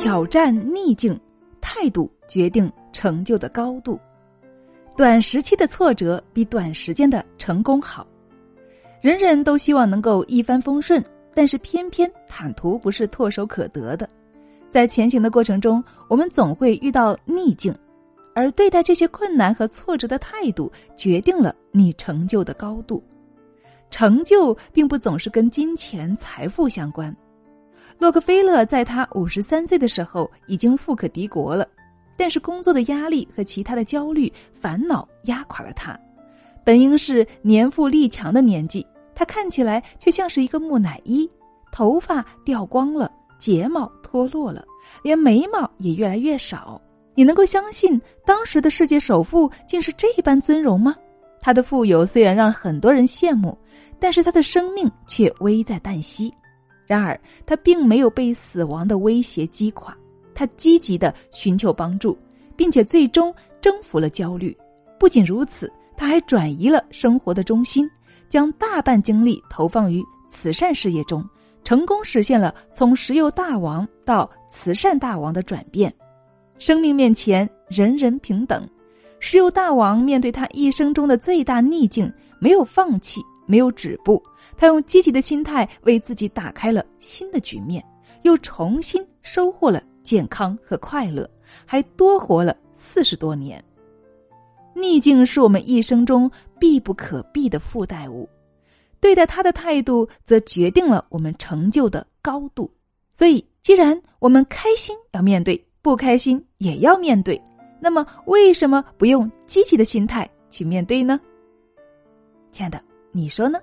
挑战逆境，态度决定成就的高度。短时期的挫折比短时间的成功好。人人都希望能够一帆风顺，但是偏偏坦途不是唾手可得的。在前行的过程中，我们总会遇到逆境，而对待这些困难和挫折的态度，决定了你成就的高度。成就并不总是跟金钱财富相关。洛克菲勒在他五十三岁的时候已经富可敌国了，但是工作的压力和其他的焦虑、烦恼压垮了他。本应是年富力强的年纪，他看起来却像是一个木乃伊，头发掉光了，睫毛脱落了，连眉毛也越来越少。你能够相信当时的世界首富竟是这般尊荣吗？他的富有虽然让很多人羡慕。但是他的生命却危在旦夕，然而他并没有被死亡的威胁击垮，他积极的寻求帮助，并且最终征服了焦虑。不仅如此，他还转移了生活的中心，将大半精力投放于慈善事业中，成功实现了从石油大王到慈善大王的转变。生命面前人人平等，石油大王面对他一生中的最大逆境，没有放弃。没有止步，他用积极的心态为自己打开了新的局面，又重新收获了健康和快乐，还多活了四十多年。逆境是我们一生中必不可避的附带物，对待他的态度则决定了我们成就的高度。所以，既然我们开心要面对，不开心也要面对，那么为什么不用积极的心态去面对呢？亲爱的。你说呢？